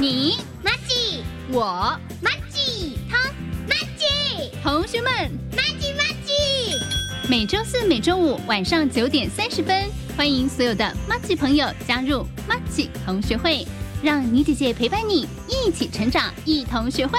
你马吉，我马吉，他马吉，同学们，马吉马吉。每周四、每周五晚上九点三十分，欢迎所有的马吉朋友加入马吉同学会，让妮姐姐陪伴你一起成长，一同学会。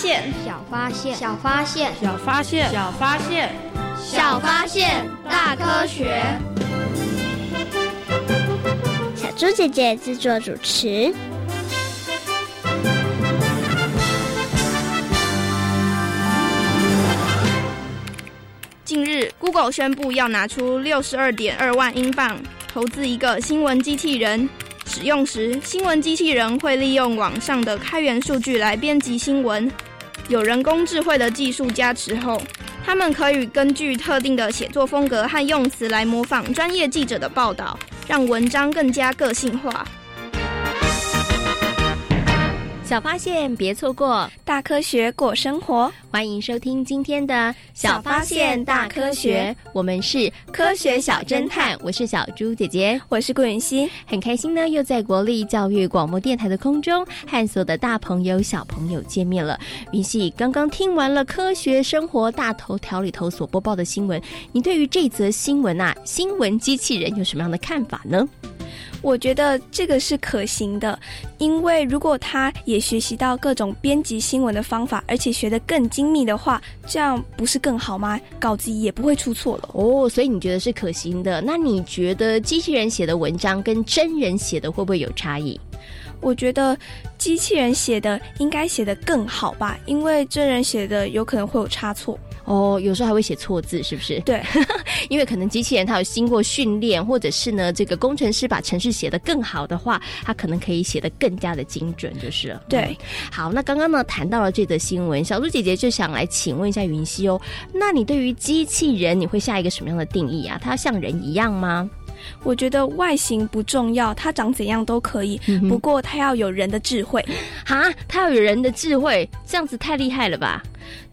小发现，小发现，小发现，小发现，小发现，小发现，大科学。小猪姐姐制作主持。近日，Google 宣布要拿出六十二点二万英镑投资一个新闻机器人。使用时，新闻机器人会利用网上的开源数据来编辑新闻。有人工智慧的技术加持后，他们可以根据特定的写作风格和用词来模仿专业记者的报道，让文章更加个性化。小发现，别错过大科学过生活。欢迎收听今天的《小发现大科学》，我们是科学小侦探。我是小猪姐姐，我是顾云熙，很开心呢，又在国立教育广播电台的空中和所有的大朋友、小朋友见面了。云熙刚刚听完了《科学生活大头条》里头所播报的新闻，你对于这则新闻啊，新闻机器人有什么样的看法呢？我觉得这个是可行的，因为如果他也学习到各种编辑新闻的方法，而且学得更精密的话，这样不是更好吗？稿子也不会出错了哦。所以你觉得是可行的？那你觉得机器人写的文章跟真人写的会不会有差异？我觉得机器人写的应该写得更好吧，因为真人写的有可能会有差错。哦，有时候还会写错字，是不是？对，因为可能机器人它有经过训练，或者是呢，这个工程师把程式写得更好的话，它可能可以写得更加的精准，就是了。对，好，那刚刚呢谈到了这则新闻，小猪姐姐就想来请问一下云溪哦，那你对于机器人你会下一个什么样的定义啊？它像人一样吗？我觉得外形不重要，它长怎样都可以，不过它要有人的智慧。哈，它要有人的智慧，这样子太厉害了吧？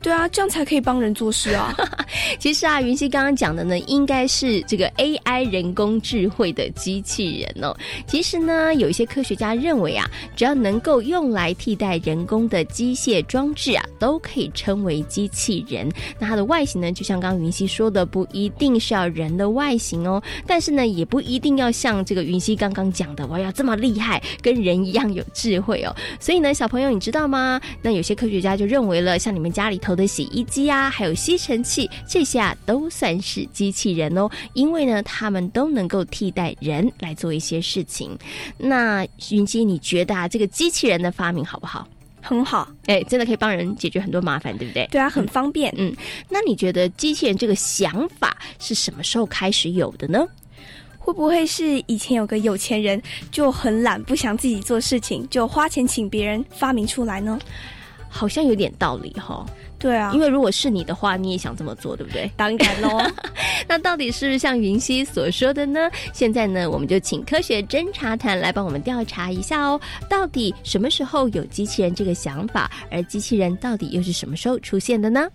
对啊，这样才可以帮人做事啊。其实啊，云溪刚刚讲的呢，应该是这个 AI 人工智慧的机器人哦。其实呢，有一些科学家认为啊，只要能够用来替代人工的机械装置啊，都可以称为机器人。那它的外形呢，就像刚刚云溪说的，不一定是要人的外形哦，但是呢，也不一定要像这个云溪刚刚讲的，我要这么厉害，跟人一样有智慧哦。所以呢，小朋友你知道吗？那有些科学家就认为了，像你们家里头的洗衣机啊，还有吸尘器这些啊，都算是机器人哦，因为呢，他们都能够替代人来做一些事情。那云姬，你觉得啊，这个机器人的发明好不好？很好，哎，真的可以帮人解决很多麻烦，对不对？对啊，很方便。嗯，那你觉得机器人这个想法是什么时候开始有的呢？会不会是以前有个有钱人就很懒，不想自己做事情，就花钱请别人发明出来呢？好像有点道理哈。对啊，因为如果是你的话，你也想这么做，对不对？当然喽。那到底是不是像云溪所说的呢？现在呢，我们就请科学侦查团来帮我们调查一下哦。到底什么时候有机器人这个想法？而机器人到底又是什么时候出现的呢？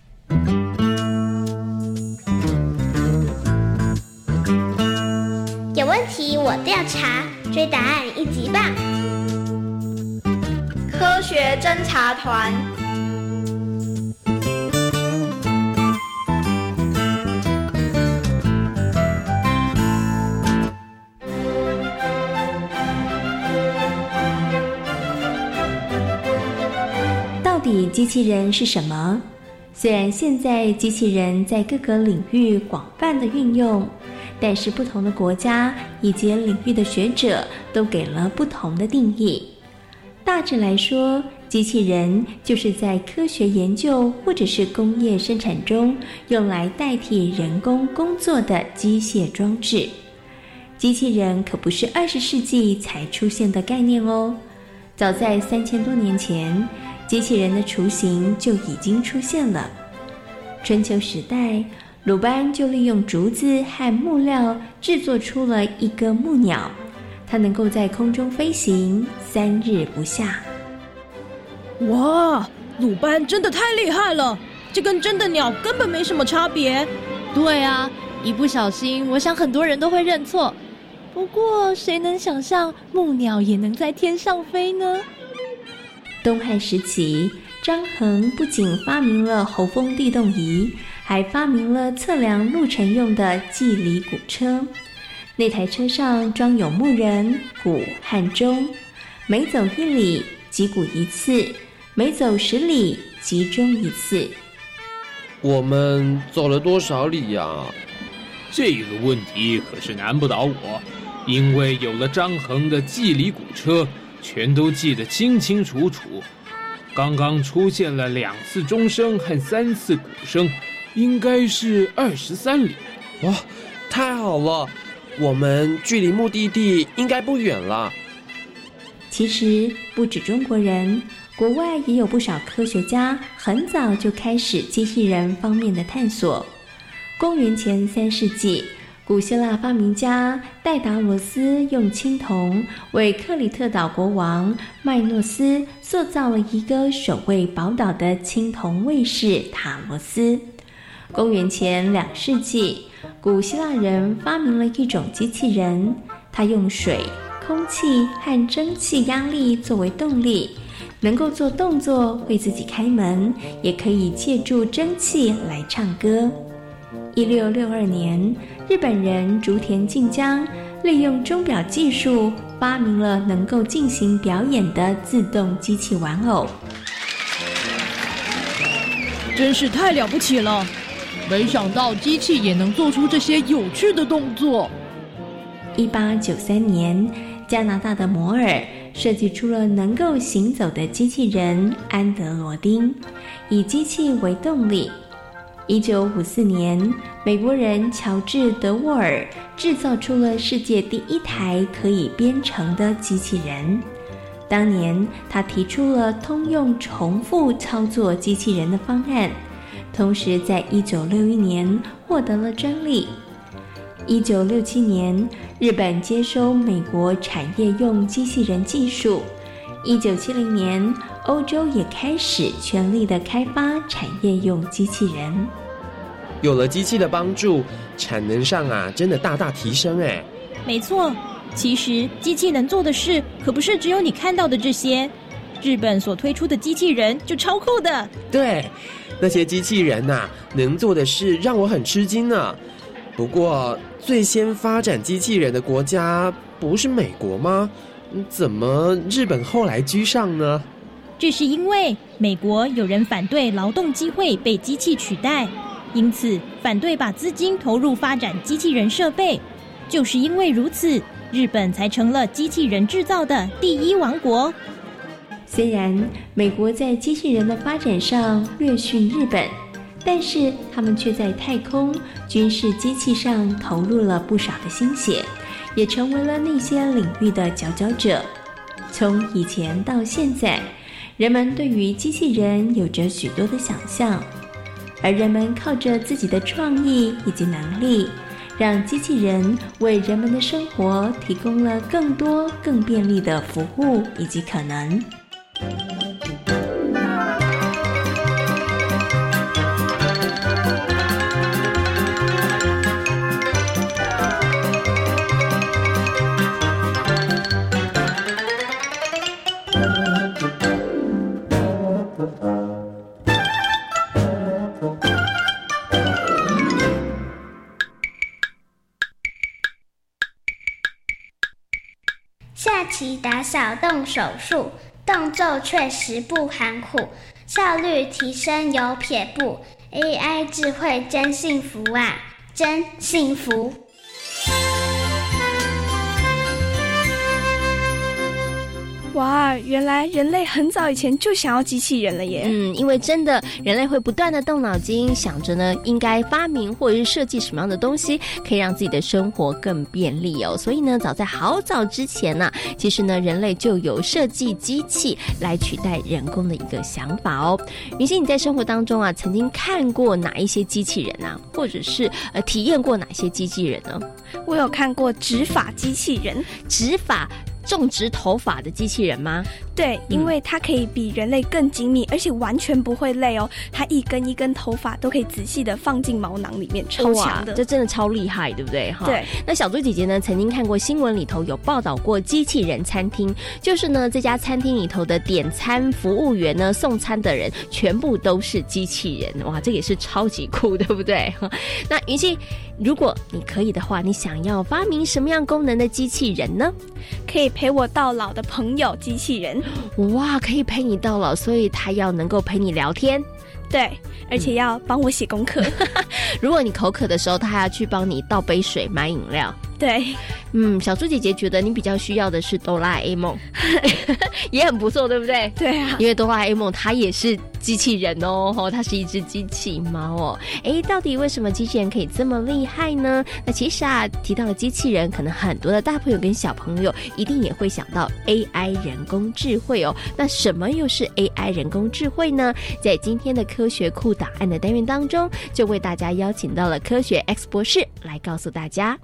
有问题我调查，追答案一级棒！科学侦查团。到底机器人是什么？虽然现在机器人在各个领域广泛的运用，但是不同的国家以及领域的学者都给了不同的定义。大致来说，机器人就是在科学研究或者是工业生产中用来代替人工工作的机械装置。机器人可不是二十世纪才出现的概念哦，早在三千多年前。机器人的雏形就已经出现了。春秋时代，鲁班就利用竹子和木料制作出了一个木鸟，它能够在空中飞行三日不下。哇，鲁班真的太厉害了！这跟真的鸟根本没什么差别。对啊，一不小心，我想很多人都会认错。不过，谁能想象木鸟也能在天上飞呢？东汉时期，张衡不仅发明了候风地动仪，还发明了测量路程用的计里鼓车。那台车上装有木人、鼓和钟，每走一里击鼓一次，每走十里击钟一次。我们走了多少里呀？这个问题可是难不倒我，因为有了张衡的记里鼓车。全都记得清清楚楚。刚刚出现了两次钟声和三次鼓声，应该是二十三里。哇，太好了！我们距离目的地应该不远了。其实不止中国人，国外也有不少科学家很早就开始机器人方面的探索。公元前三世纪。古希腊发明家戴达罗斯用青铜为克里特岛国王麦诺斯塑造了一个守卫宝岛的青铜卫士塔罗斯。公元前两世纪，古希腊人发明了一种机器人，它用水、空气和蒸汽压力作为动力，能够做动作，会自己开门，也可以借助蒸汽来唱歌。一六六二年。日本人竹田静江利用钟表技术发明了能够进行表演的自动机器玩偶，真是太了不起了！没想到机器也能做出这些有趣的动作。一八九三年，加拿大的摩尔设计出了能够行走的机器人安德罗丁，以机器为动力。一九五四年，美国人乔治·德沃尔制造出了世界第一台可以编程的机器人。当年，他提出了通用重复操作机器人的方案，同时在一九六一年获得了专利。一九六七年，日本接收美国产业用机器人技术，一九七零年，欧洲也开始全力的开发产业用机器人。有了机器的帮助，产能上啊，真的大大提升哎。没错，其实机器能做的事可不是只有你看到的这些。日本所推出的机器人就超酷的。对，那些机器人呐，能做的事让我很吃惊呢。不过，最先发展机器人的国家不是美国吗？怎么日本后来居上呢？这是因为美国有人反对劳动机会被机器取代，因此反对把资金投入发展机器人设备。就是因为如此，日本才成了机器人制造的第一王国。虽然美国在机器人的发展上略逊日本。但是他们却在太空军事机器上投入了不少的心血，也成为了那些领域的佼佼者。从以前到现在，人们对于机器人有着许多的想象，而人们靠着自己的创意以及能力，让机器人为人们的生活提供了更多更便利的服务以及可能。下棋打小动手术。动作确实不含糊，效率提升有撇步，AI 智慧真幸福啊，真幸福。哇，原来人类很早以前就想要机器人了耶！嗯，因为真的，人类会不断的动脑筋，想着呢，应该发明或者是设计什么样的东西，可以让自己的生活更便利哦。所以呢，早在好早之前呢，其实呢，人类就有设计机器来取代人工的一个想法哦。明星，你在生活当中啊，曾经看过哪一些机器人啊，或者是呃，体验过哪些机器人呢？我有看过执法机器人，植发。种植头发的机器人吗？对，因为它可以比人类更精密，而且完全不会累哦。它一根一根头发都可以仔细的放进毛囊里面，超强的，这真的超厉害，对不对？哈。对。那小猪姐姐呢，曾经看过新闻里头有报道过机器人餐厅，就是呢这家餐厅里头的点餐服务员呢，送餐的人全部都是机器人，哇，这也是超级酷，对不对？那云溪，如果你可以的话，你想要发明什么样功能的机器人呢？可以陪我到老的朋友机器人。哇，可以陪你到老，所以他要能够陪你聊天，对，而且要帮我写功课。如果你口渴的时候，他还要去帮你倒杯水、买饮料。对，嗯，小猪姐姐觉得你比较需要的是哆啦 A 梦，也很不错，对不对？对啊，因为哆啦 A 梦它也是机器人哦，它是一只机器猫哦。哎，到底为什么机器人可以这么厉害呢？那其实啊，提到了机器人，可能很多的大朋友跟小朋友一定也会想到 AI 人工智慧哦。那什么又是 AI 人工智慧呢？在今天的科学库档案的单元当中，就为大家邀请到了科学 X 博士来告诉大家。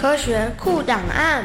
科学库档案。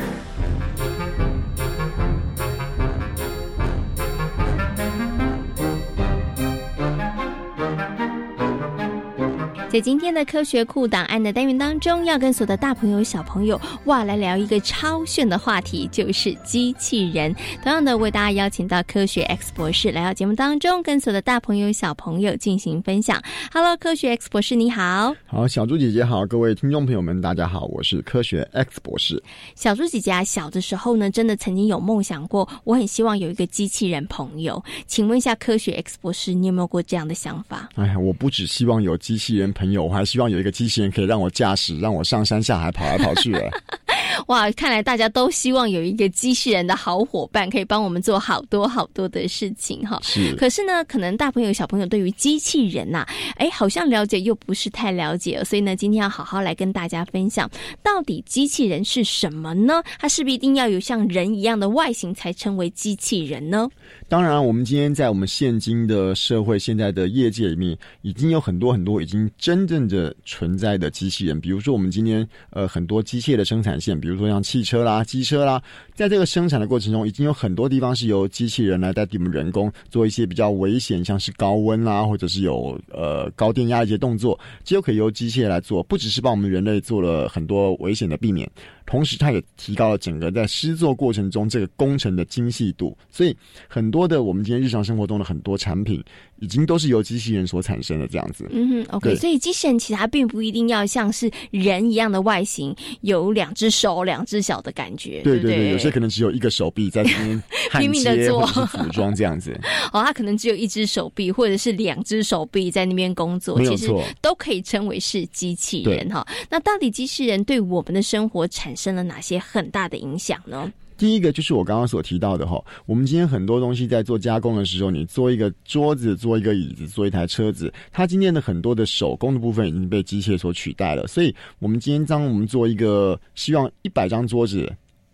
在今天的科学库档案的单元当中，要跟所有的大朋友、小朋友哇来聊一个超炫的话题，就是机器人。同样的，为大家邀请到科学 X 博士来到节目当中，跟所有的大朋友、小朋友进行分享。Hello，科学 X 博士，你好。好，小猪姐姐好，各位听众朋友们，大家好，我是科学 X 博士。小猪姐姐啊，小的时候呢，真的曾经有梦想过，我很希望有一个机器人朋友。请问一下，科学 X 博士，你有没有过这样的想法？哎呀，我不只希望有机器人朋。朋友，我还希望有一个机器人可以让我驾驶，让我上山下海跑来跑去。哇，看来大家都希望有一个机器人的好伙伴，可以帮我们做好多好多的事情哈。是。可是呢，可能大朋友小朋友对于机器人呐，哎，好像了解又不是太了解，所以呢，今天要好好来跟大家分享，到底机器人是什么呢？它是不是一定要有像人一样的外形才称为机器人呢？当然，我们今天在我们现今的社会、现在的业界里面，已经有很多很多已经真正的存在的机器人。比如说，我们今天呃很多机械的生产线，比如比如说像汽车啦、机车啦，在这个生产的过程中，已经有很多地方是由机器人来代替我们人工做一些比较危险，像是高温啦，或者是有呃高电压一些动作，就可以由机械来做，不只是帮我们人类做了很多危险的避免。同时，它也提高了整个在施作过程中这个工程的精细度。所以，很多的我们今天日常生活中的很多产品，已经都是由机器人所产生的这样子。嗯哼，OK。所以，机器人其实它并不一定要像是人一样的外形，有两只手、两只脚的感觉。对对对，有些可能只有一个手臂在 这边拼命的做服装这样子。哦，它可能只有一只手臂，或者是两只手臂在那边工作，其实都可以称为是机器人哈。那到底机器人对我们的生活产生了哪些很大的影响呢？第一个就是我刚刚所提到的哈，我们今天很多东西在做加工的时候，你做一个桌子、做一个椅子、做一台车子，它今天的很多的手工的部分已经被机械所取代了。所以，我们今天当我们做一个希望一百张桌子。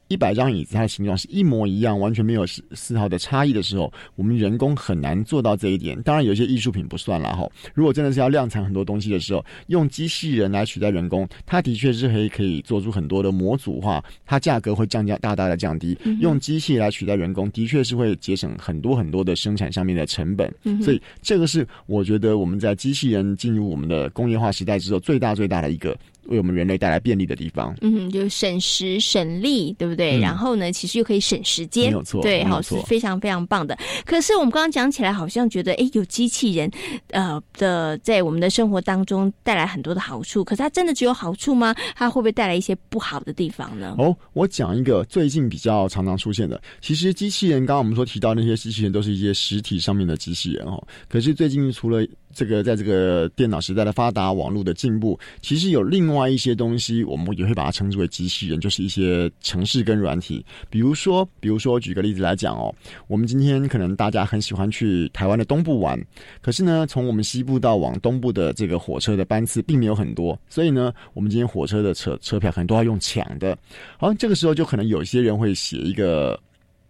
一百张椅子，它的形状是一模一样，完全没有丝丝毫的差异的时候，我们人工很难做到这一点。当然，有些艺术品不算了哈。如果真的是要量产很多东西的时候，用机器人来取代人工，它的确是可以可以做出很多的模组化，它价格会降价大大的降低。用机器来取代人工，的确是会节省很多很多的生产上面的成本。所以，这个是我觉得我们在机器人进入我们的工业化时代之后，最大最大的一个。为我们人类带来便利的地方，嗯，就省时省力，对不对？然后呢，其实又可以省时间，没有错，对，好是非常非常棒的。可是我们刚刚讲起来，好像觉得，哎，有机器人，呃的，在我们的生活当中带来很多的好处。可是它真的只有好处吗？它会不会带来一些不好的地方呢？哦，我讲一个最近比较常常出现的，其实机器人，刚刚我们说提到那些机器人，都是一些实体上面的机器人哦。可是最近除了这个在这个电脑时代的发达、网络的进步，其实有另外一些东西，我们也会把它称之为机器人，就是一些城市跟软体。比如说，比如说，举个例子来讲哦，我们今天可能大家很喜欢去台湾的东部玩，可是呢，从我们西部到往东部的这个火车的班次并没有很多，所以呢，我们今天火车的车车票很多要用抢的。好，这个时候就可能有些人会写一个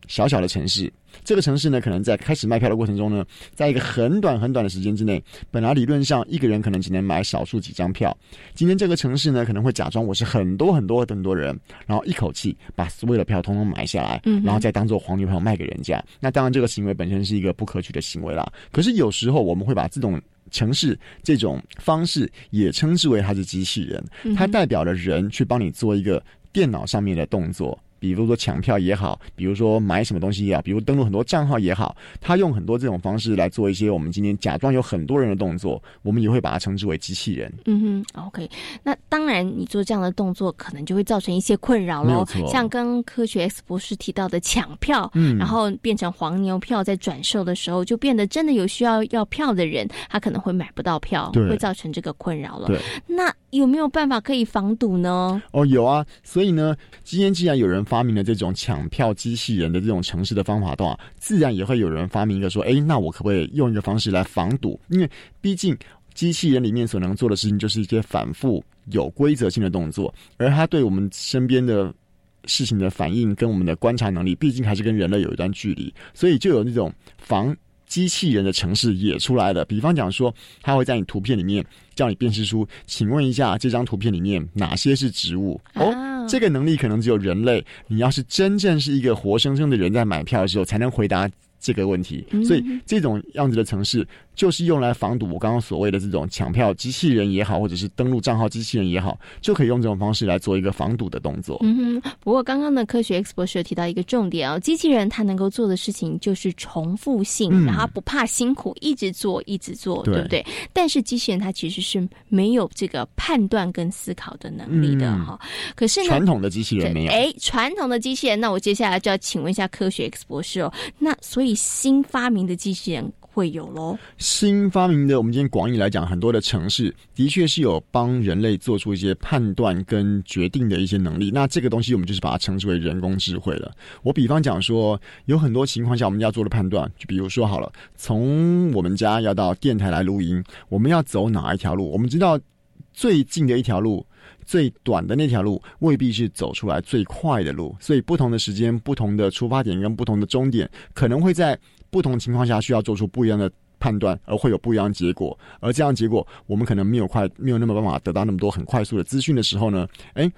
小小的城市。这个城市呢，可能在开始卖票的过程中呢，在一个很短很短的时间之内，本来理论上一个人可能只能买少数几张票。今天这个城市呢，可能会假装我是很多很多很多人，然后一口气把所有的票通通买下来，然后再当做黄牛票卖给人家。那当然，这个行为本身是一个不可取的行为啦。可是有时候我们会把这种城市这种方式也称之为它是机器人，它代表了人去帮你做一个电脑上面的动作。比如说抢票也好，比如说买什么东西也好，比如登录很多账号也好，他用很多这种方式来做一些我们今天假装有很多人的动作，我们也会把它称之为机器人。嗯哼，OK。那当然，你做这样的动作可能就会造成一些困扰喽。像刚科学 X 博士提到的抢票，嗯，然后变成黄牛票在转售的时候，就变得真的有需要要票的人，他可能会买不到票，会造成这个困扰了。对。那有没有办法可以防堵呢？哦，有啊。所以呢，今天既然有人。发明了这种抢票机器人的这种城市的方法的话，自然也会有人发明一个说：“哎，那我可不可以用一个方式来防堵？因为毕竟机器人里面所能做的事情就是一些反复有规则性的动作，而它对我们身边的事情的反应跟我们的观察能力，毕竟还是跟人类有一段距离，所以就有那种防机器人的城市也出来了。比方讲说，它会在你图片里面叫你辨识出，请问一下这张图片里面哪些是植物？哦。这个能力可能只有人类。你要是真正是一个活生生的人在买票的时候，才能回答这个问题。所以这种样子的城市。就是用来防堵我刚刚所谓的这种抢票机器人也好，或者是登录账号机器人也好，就可以用这种方式来做一个防堵的动作。嗯哼。不过刚刚的科学 X 博士有提到一个重点哦，机器人它能够做的事情就是重复性，然后不怕辛苦，一直做一直做，对不对？但是机器人它其实是没有这个判断跟思考的能力的哈。可是传统的机器人没有。哎，传统的机器人，那我接下来就要请问一下科学 X 博士哦，那所以新发明的机器人。会有喽。新发明的，我们今天广义来讲，很多的城市的确是有帮人类做出一些判断跟决定的一些能力。那这个东西，我们就是把它称之为人工智慧了。我比方讲说，有很多情况下我们要做的判断，就比如说好了，从我们家要到电台来录音，我们要走哪一条路？我们知道最近的一条路。最短的那条路未必是走出来最快的路，所以不同的时间、不同的出发点跟不同的终点，可能会在不同情况下需要做出不一样的判断，而会有不一样的结果。而这样结果，我们可能没有快，没有那么办法得到那么多很快速的资讯的时候呢？哎，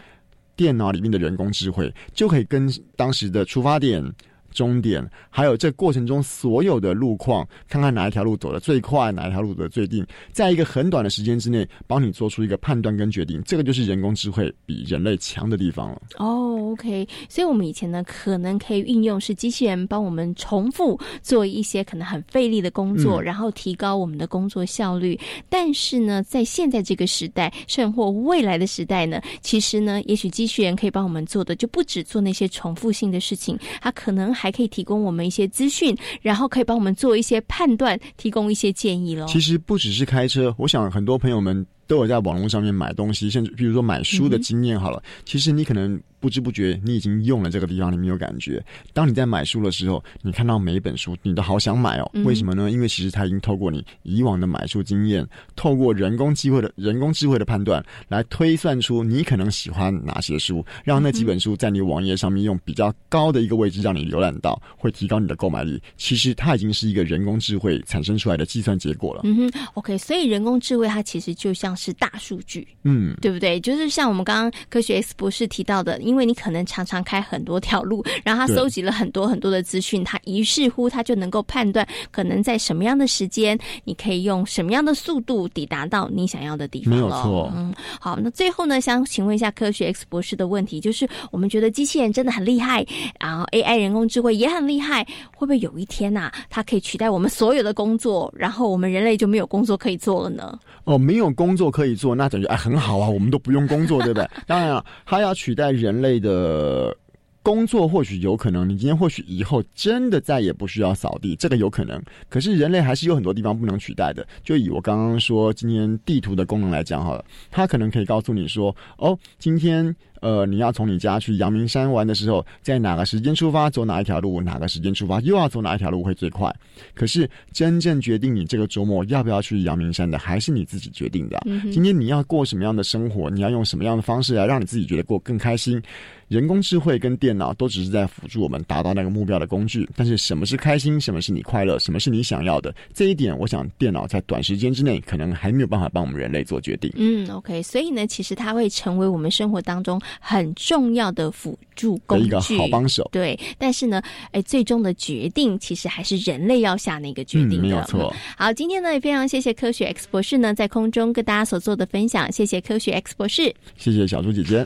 电脑里面的人工智慧就可以跟当时的出发点。终点，还有这过程中所有的路况，看看哪一条路走的最快，哪一条路走的最定，在一个很短的时间之内，帮你做出一个判断跟决定，这个就是人工智慧比人类强的地方了。哦，OK，所以我们以前呢，可能可以运用是机器人帮我们重复做一些可能很费力的工作，然后提高我们的工作效率。但是呢，在现在这个时代，甚或未来的时代呢，其实呢，也许机器人可以帮我们做的，就不止做那些重复性的事情，它可能。还可以提供我们一些资讯，然后可以帮我们做一些判断，提供一些建议喽。其实不只是开车，我想很多朋友们都有在网络上面买东西，甚至比如说买书的经验好了。其实你可能。不知不觉，你已经用了这个地方，你没有感觉。当你在买书的时候，你看到每一本书，你都好想买哦。为什么呢？因为其实它已经透过你以往的买书经验，透过人工智慧的人工智慧的判断，来推算出你可能喜欢哪些书，让那几本书在你网页上面用比较高的一个位置让你浏览到，会提高你的购买力。其实它已经是一个人工智慧产生出来的计算结果了。嗯哼，OK，所以人工智慧它其实就像是大数据，嗯，对不对？就是像我们刚刚科学 X 博士提到的。因为你可能常常开很多条路，然后他搜集了很多很多的资讯，他于是乎他就能够判断，可能在什么样的时间，你可以用什么样的速度抵达到你想要的地方。没有错。嗯，好，那最后呢，想请问一下科学 X 博士的问题，就是我们觉得机器人真的很厉害，然后 AI 人工智慧也很厉害，会不会有一天呐，它可以取代我们所有的工作，然后我们人类就没有工作可以做了呢？哦，没有工作可以做，那感觉哎很好啊，我们都不用工作，对不对？当然了，它要取代人类的工作，或许有可能。你今天或许以后真的再也不需要扫地，这个有可能。可是人类还是有很多地方不能取代的。就以我刚刚说今天地图的功能来讲好了，它可能可以告诉你说，哦，今天。呃，你要从你家去阳明山玩的时候，在哪个时间出发，走哪一条路？哪个时间出发，又要走哪一条路会最快？可是真正决定你这个周末要不要去阳明山的，还是你自己决定的。今天你要过什么样的生活？你要用什么样的方式来让你自己觉得过更开心？人工智慧跟电脑都只是在辅助我们达到那个目标的工具。但是什么是开心？什么是你快乐？什么是你想要的？这一点，我想电脑在短时间之内可能还没有办法帮我们人类做决定。嗯，OK，所以呢，其实它会成为我们生活当中。很重要的辅助工具，一个好帮手。对，但是呢，哎，最终的决定其实还是人类要下那个决定的。没有错。好，今天呢也非常谢谢科学 X 博士呢在空中跟大家所做的分享，谢谢科学 X 博士，谢谢小猪姐姐。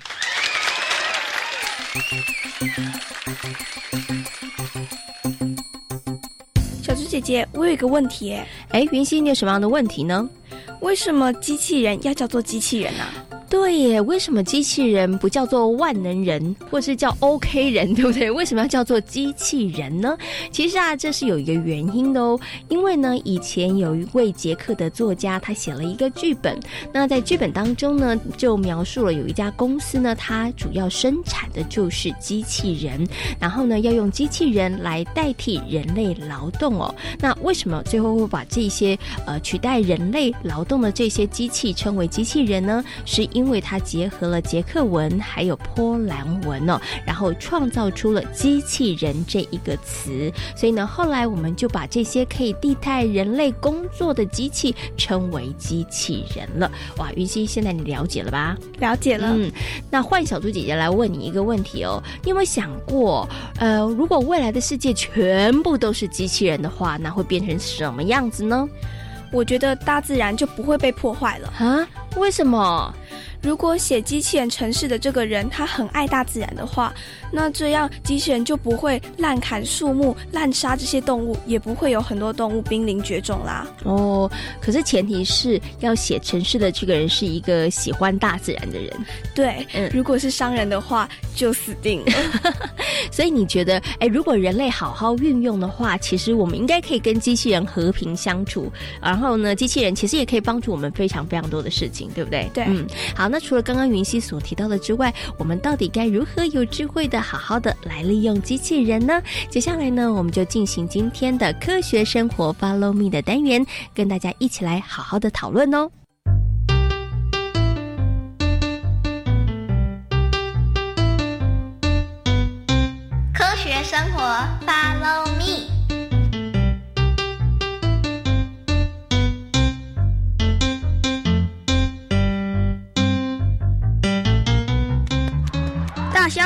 小猪姐姐，我有一个问题，哎，云溪，你有什么样的问题呢？为什么机器人要叫做机器人呢？对耶，为什么机器人不叫做万能人，或是叫 OK 人，对不对？为什么要叫做机器人呢？其实啊，这是有一个原因的哦。因为呢，以前有一位捷克的作家，他写了一个剧本。那在剧本当中呢，就描述了有一家公司呢，它主要生产的就是机器人，然后呢，要用机器人来代替人类劳动哦。那为什么最后会把这些呃取代人类劳动的这些机器称为机器人呢？是因为它结合了捷克文还有波兰文哦，然后创造出了“机器人”这一个词。所以呢，后来我们就把这些可以替代人类工作的机器称为机器人了。哇，云溪，现在你了解了吧？了解了。嗯，那换小猪姐姐来问你一个问题哦，你有没有想过，呃，如果未来的世界全部都是机器人的话，那会变成什么样子呢？我觉得大自然就不会被破坏了啊？为什么？如果写机器人城市的这个人他很爱大自然的话，那这样机器人就不会滥砍树木、滥杀这些动物，也不会有很多动物濒临绝种啦。哦，可是前提是要写城市的这个人是一个喜欢大自然的人。对，嗯，如果是商人的话，就死定了。所以你觉得，哎，如果人类好好运用的话，其实我们应该可以跟机器人和平相处。然后呢，机器人其实也可以帮助我们非常非常多的事情，对不对？对，嗯，好。那除了刚刚云溪所提到的之外，我们到底该如何有智慧的好好的来利用机器人呢？接下来呢，我们就进行今天的科学生活 Follow Me 的单元，跟大家一起来好好的讨论哦。科学生活 Follow Me。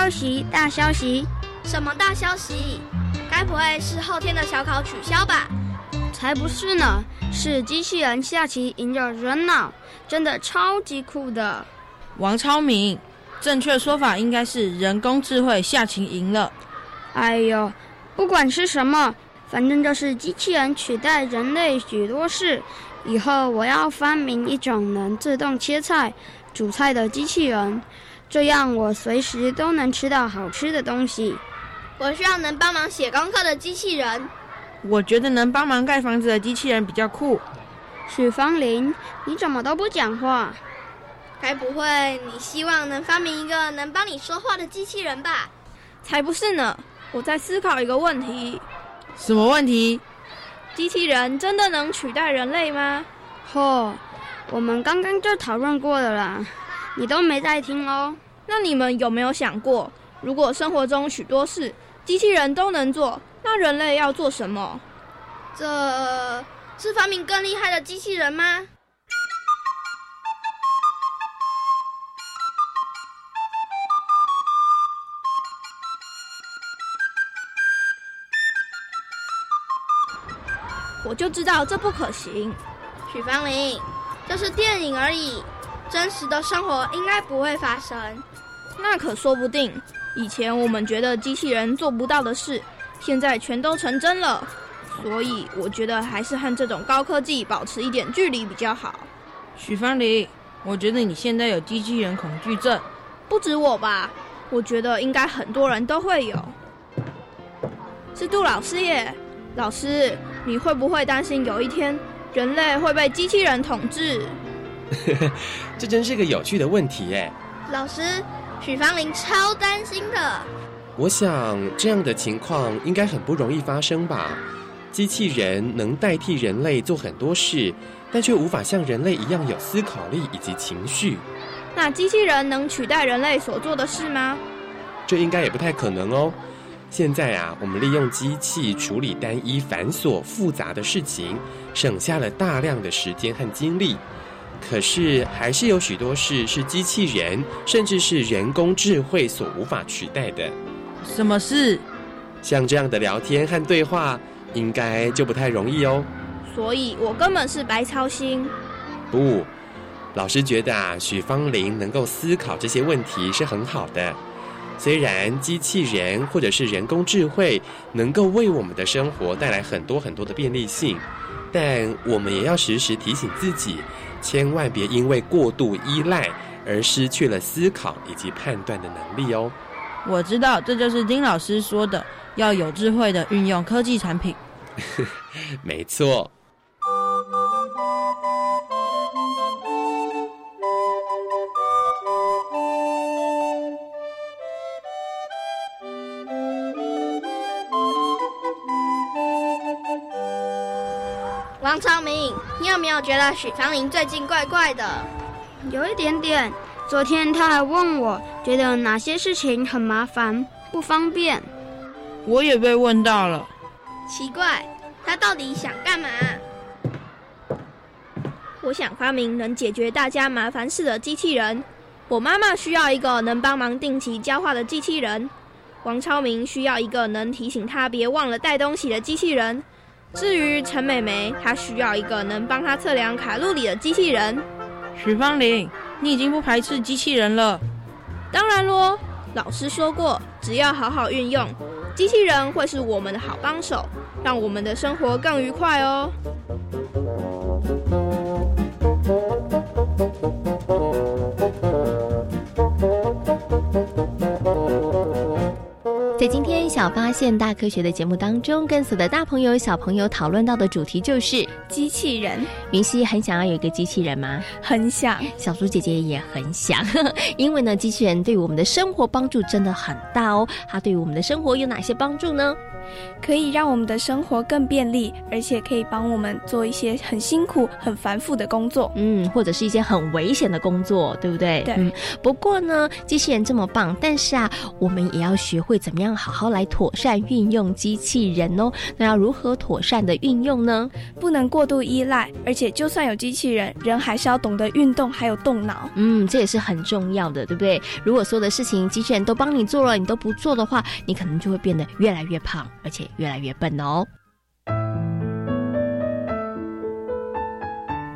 消息！大消息！什么大消息？该不会是后天的小考取消吧？才不是呢！是机器人下棋赢了人脑，真的超级酷的。王超明，正确说法应该是人工智慧下棋赢了。哎呦，不管是什么，反正就是机器人取代人类许多事。以后我要发明一种能自动切菜、煮菜的机器人。这样我随时都能吃到好吃的东西。我需要能帮忙写功课的机器人。我觉得能帮忙盖房子的机器人比较酷。许芳林，你怎么都不讲话？该不会你希望能发明一个能帮你说话的机器人吧？才不是呢！我在思考一个问题。什么问题？机器人真的能取代人类吗？嚯，我们刚刚就讨论过了啦。你都没在听哦。那你们有没有想过，如果生活中许多事机器人都能做，那人类要做什么？这是发明更厉害的机器人吗？我就知道这不可行。许芳玲，这是电影而已。真实的生活应该不会发生，那可说不定。以前我们觉得机器人做不到的事，现在全都成真了。所以我觉得还是和这种高科技保持一点距离比较好。许芳黎，我觉得你现在有机器人恐惧症，不止我吧？我觉得应该很多人都会有。是杜老师耶，老师，你会不会担心有一天人类会被机器人统治？这真是个有趣的问题哎！老师，许芳玲超担心的。我想这样的情况应该很不容易发生吧？机器人能代替人类做很多事，但却无法像人类一样有思考力以及情绪。那机器人能取代人类所做的事吗？这应该也不太可能哦。现在啊，我们利用机器处理单一、繁琐、复杂的事情，省下了大量的时间和精力。可是，还是有许多事是机器人，甚至是人工智慧所无法取代的。什么事？像这样的聊天和对话，应该就不太容易哦。所以我根本是白操心。不，老师觉得啊，许芳玲能够思考这些问题是很好的。虽然机器人或者是人工智慧能够为我们的生活带来很多很多的便利性，但我们也要时时提醒自己。千万别因为过度依赖而失去了思考以及判断的能力哦。我知道，这就是丁老师说的，要有智慧的运用科技产品。没错。王昌明，你有没有觉得许芳林最近怪怪的？有一点点。昨天他还问我，觉得哪些事情很麻烦、不方便。我也被问到了。奇怪，他到底想干嘛？我想发明能解决大家麻烦事的机器人。我妈妈需要一个能帮忙定期交话的机器人。王超明需要一个能提醒他别忘了带东西的机器人。至于陈美眉，她需要一个能帮她测量卡路里的机器人。许芳玲，你已经不排斥机器人了？当然咯，老师说过，只要好好运用，机器人会是我们的好帮手，让我们的生活更愉快哦。小发现大科学的节目当中，跟所有的大朋友小朋友讨论到的主题就是机器人。云溪很想要有一个机器人吗？很想。小猪姐姐也很想，因为呢，机器人对我们的生活帮助真的很大哦。它对于我们的生活有哪些帮助呢？可以让我们的生活更便利，而且可以帮我们做一些很辛苦、很繁复的工作，嗯，或者是一些很危险的工作，对不对？对。嗯。不过呢，机器人这么棒，但是啊，我们也要学会怎么样好好来妥善运用机器人哦。那要如何妥善的运用呢？不能过度依赖，而且就算有机器人，人还是要懂得运动，还有动脑。嗯，这也是很重要的，对不对？如果所有的事情机器人都帮你做了，你都不做的话，你可能就会变得越来越胖，而且越来越笨哦。